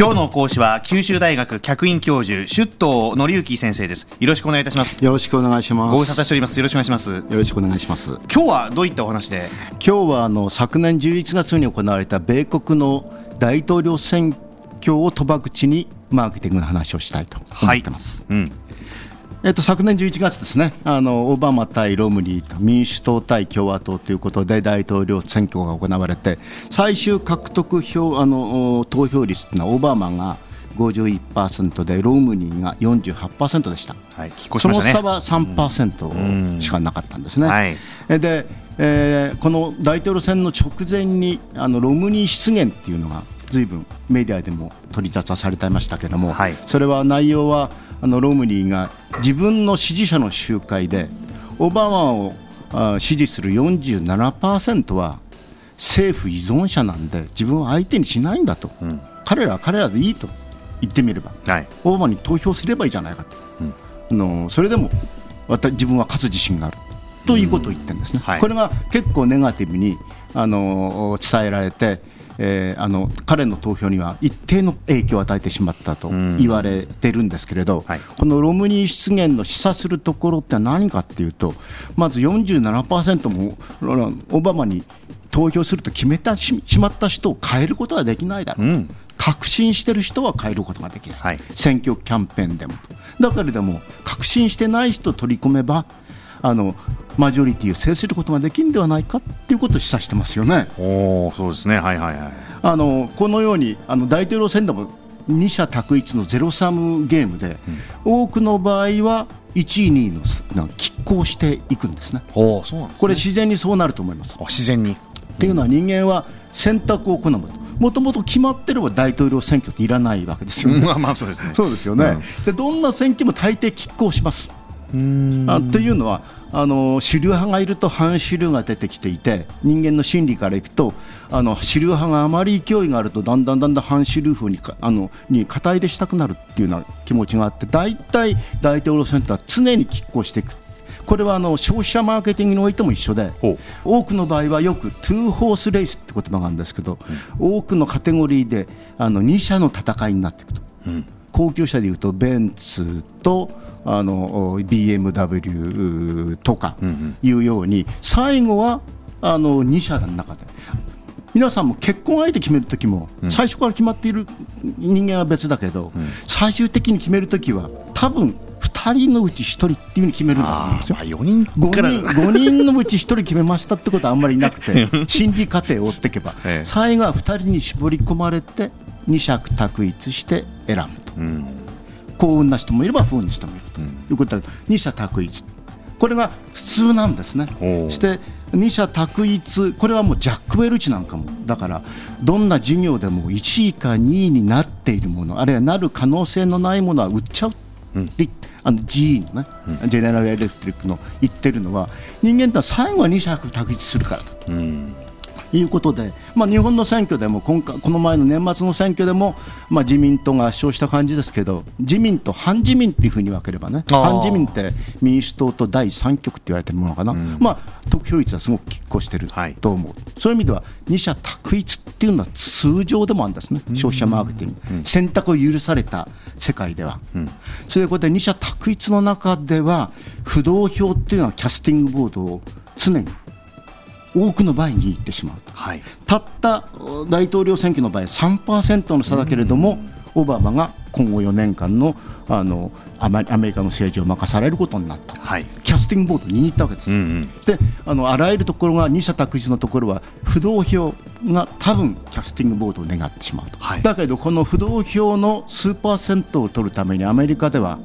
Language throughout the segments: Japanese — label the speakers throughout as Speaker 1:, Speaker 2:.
Speaker 1: 今日の講師は九州大学客員教授出頭則之先生です。よろしくお願いいたします。
Speaker 2: よろしくお願いします。
Speaker 1: ご無沙汰しております。よろしくお願いします。よ
Speaker 2: ろしくお願いします。
Speaker 1: 今日はどういったお話で？
Speaker 2: 今日はあの昨年11月に行われた米国の大統領選挙を賭博口にマーケティングの話をしたいと思ってます、はい、うんえっと、昨年11月ですねあのオバマ対ロムニーと民主党対共和党ということで大統領選挙が行われて最終獲得票あの投票率というのはオバマが51%でロムニーが48%でした、はい、その差は3%しかなかったんですね。はい、で、えー、この大統領選の直前にあのロムニー失言っていうのがずいぶんメディアでも取り沙汰されてましたけども、はい、それは内容はあのロムニーが自分の支持者の集会でオバマを支持する47%は政府依存者なんで自分は相手にしないんだと、うん、彼らは彼らでいいと。言ってみれば、はい、オバマに投票すればいいじゃないかと、うん、あのそれでも自分は勝つ自信がある。ということを言ってるんですね、はい、これが結構ネガティブにあの伝えられてえー、あの彼の投票には一定の影響を与えてしまったと言われてるんですけれど、はい、このロムニー失言の示唆するところって何かっていうとまず47%もオバマに投票すると決めたしまった人を変えることはできないだろう。うん。確信してる人は変えることができない、はい、選挙キャンペーンでも。だからでも確信してない人を取り込めばあのマジョリティを制することができるんではないかっていうことを示唆してますよね。
Speaker 1: おそうですね、はいはいはい、
Speaker 2: あのこのようにあの大統領選でも二者択一のゼロサムゲームで、うん、多くの場合は1位、2位の拮抗していくんですね。おそうなんです、ね、これ自然にそうなると思います。
Speaker 1: 自然に
Speaker 2: っていうのは人間は選択を好むと。もともと決まってれば大統領選挙っていらないわけですよね。
Speaker 1: まあまあそうですね。
Speaker 2: そうですよね。うん、でどんな選挙も大抵拮抗します。あというのはあの主流派がいると反主流が出てきていて人間の心理からいくとあの主流派があまり勢いがあるとだんだんだんだん反主流風にあのに肩入れしたくなるっていうような気持ちがあって大体大統領選挙は常に拮抗していく。これはあの消費者マーケティングにおいても一緒で多くの場合はよくトゥーホースレースって言葉があるんですけど、うん、多くのカテゴリーであの2社の戦いになっていくと、うん、高級車でいうとベンツとあの BMW とかいうように、最後はあの2社の中で。皆さんも結婚相手決めるときも、最初から決まっている人間は別だけど、最終的に決めるときは多分2人のうち1人っていうふうに決めるんだと思うんですよ。
Speaker 1: 4人 5,
Speaker 2: 人5人のうち1人決めましたってことはあんまりなくて 心理過程を追っていけば、最後は2人に絞り込まれて二尺択一して選ぶ幸運な人もいれば不運な人もいるということで、二者択一。これが普通なんですね。して二者択一。これはもうジャック・ウェルチなんかも。だからどんな事業でも1位か2位になっているものあるいはなる可能性のないものは売っちゃう、うん、あの GE のね、うん、ジェネラル・エレクトリックの言ってるのは人間っては最後は二者択一するからだと。うんいうことで、まあ、日本の選挙でも今回この前の年末の選挙でも、まあ、自民党が圧勝した感じですけど自民と反自民っていうふうに分ければね反自民って民主党と第3極って言われてるものかな、うん、まあ、得票率はすごく拮抗してると思う、はい、そういう意味では二者択一っていうのは通常でもあるんですね、消費者マーケティング、うん、選択を許された世界では、うん、それで二者択一の中では不動票っていうのはキャスティングボードを常に多くの場合に行ってしまう、はい、たった大統領選挙の場合3%の差だけれども、オバマが今後4年間のあのアメリカの政治を任されることになった、はい、キャスティングボードに握ったわけです、うんうん、であのあらゆるところが二者択一のところは不動票が多分キャスティングボードを願ってしまうと、はい、だけどこの不動票の数パーセントを取るためにアメリカでは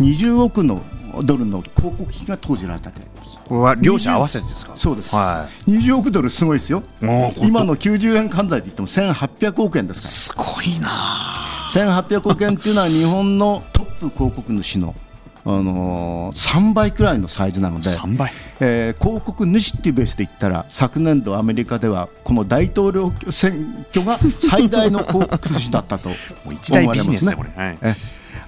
Speaker 2: 20億のドルの広告費が投じられたと
Speaker 1: これは両者合わせてですか？
Speaker 2: そうです、はい、20億ドルすごいですよ。今の90円換算で言っても1800億円ですから。
Speaker 1: すごいな
Speaker 2: 1800億円っていうのは日本のトップ広告主のあのー、3倍くらいのサイズなので
Speaker 1: 3倍、
Speaker 2: えー、広告主っていうベースで言ったら昨年度アメリカではこの大統領選挙が最大の広告主だったと 思われますね。一大ビジネスね。これ、はい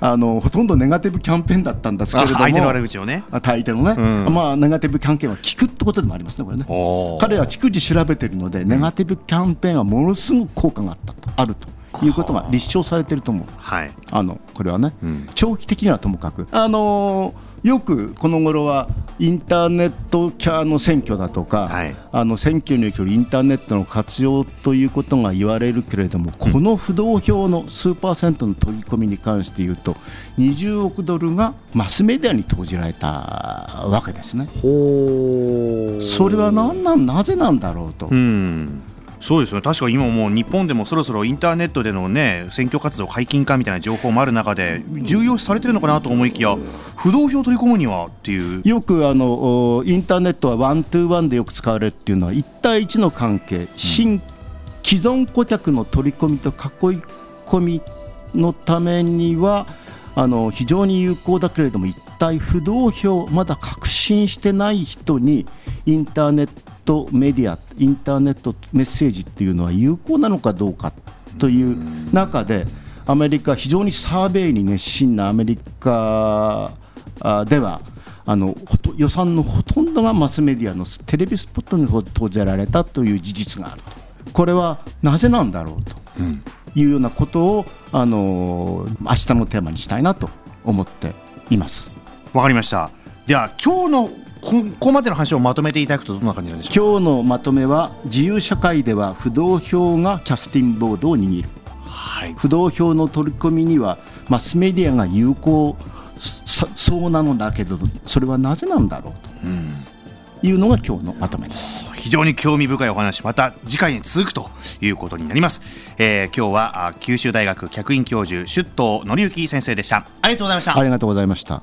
Speaker 2: あのほとんどネガティブキャンペーンだったんですけれども。
Speaker 1: 相手の悪口をね。
Speaker 2: 相手のね、うん、まあネガティブキャンペーンは聞くってことでもありますねこれね。彼は逐次調べているので、ネガティブキャンペーンはものすごく効果があったと。あるということが立証されてると思う、
Speaker 1: はい、
Speaker 2: あのこれはね、うん、長期的にはともか。く、あのー、よくこの頃はインターネットキャの選挙だとか、はい、あの選挙におけるインターネットの活用ということが言われるけれども、この不動票の数パーセントの取り込みに関して言うと、20億ドルがマスメディアに投じられたわけですね。それは何なんなぜなんだろうと。うん
Speaker 1: そうですよ確か今もう日本でもそろそろインターネットでのね選挙活動解禁かみたいな情報もある中で重要視されてるのかなと思いきや不動票取り込むにはっていう。
Speaker 2: よくあのインターネットはワントゥーワンでよく使われるっていうのは1対1の関係、新既存顧客の取り込みと囲い込みのためにはあの非常に有効だけれども一体不動票まだ確信してない人にインターネットメディアインターネットメッセージっていうのは有効なのかどうかという中でアメリカ非常にサーベイに熱心なアメリカではあの予算のほとんどがマスメディアのテレビスポットに投じられたという事実があると。これはなぜなんだろうというようなことをあの明日のテーマにしたいなと思っています。
Speaker 1: わかりました。では今日のここまでの話をまとめていただくとどんな感じなんでし
Speaker 2: ょう今日のまとめは自由社会では不動票がキャスティングボードを握る、はい、不動票の取り込みにはマスメディアが有効そうなのだけどそれはなぜなんだろうと。いうのが今日のまとめです。
Speaker 1: 非常に興味深いお話また次回に続くということになります、えー、今日は九州大学客員教授出頭則之先生でした。ありがとうございました。
Speaker 2: ありがとうございました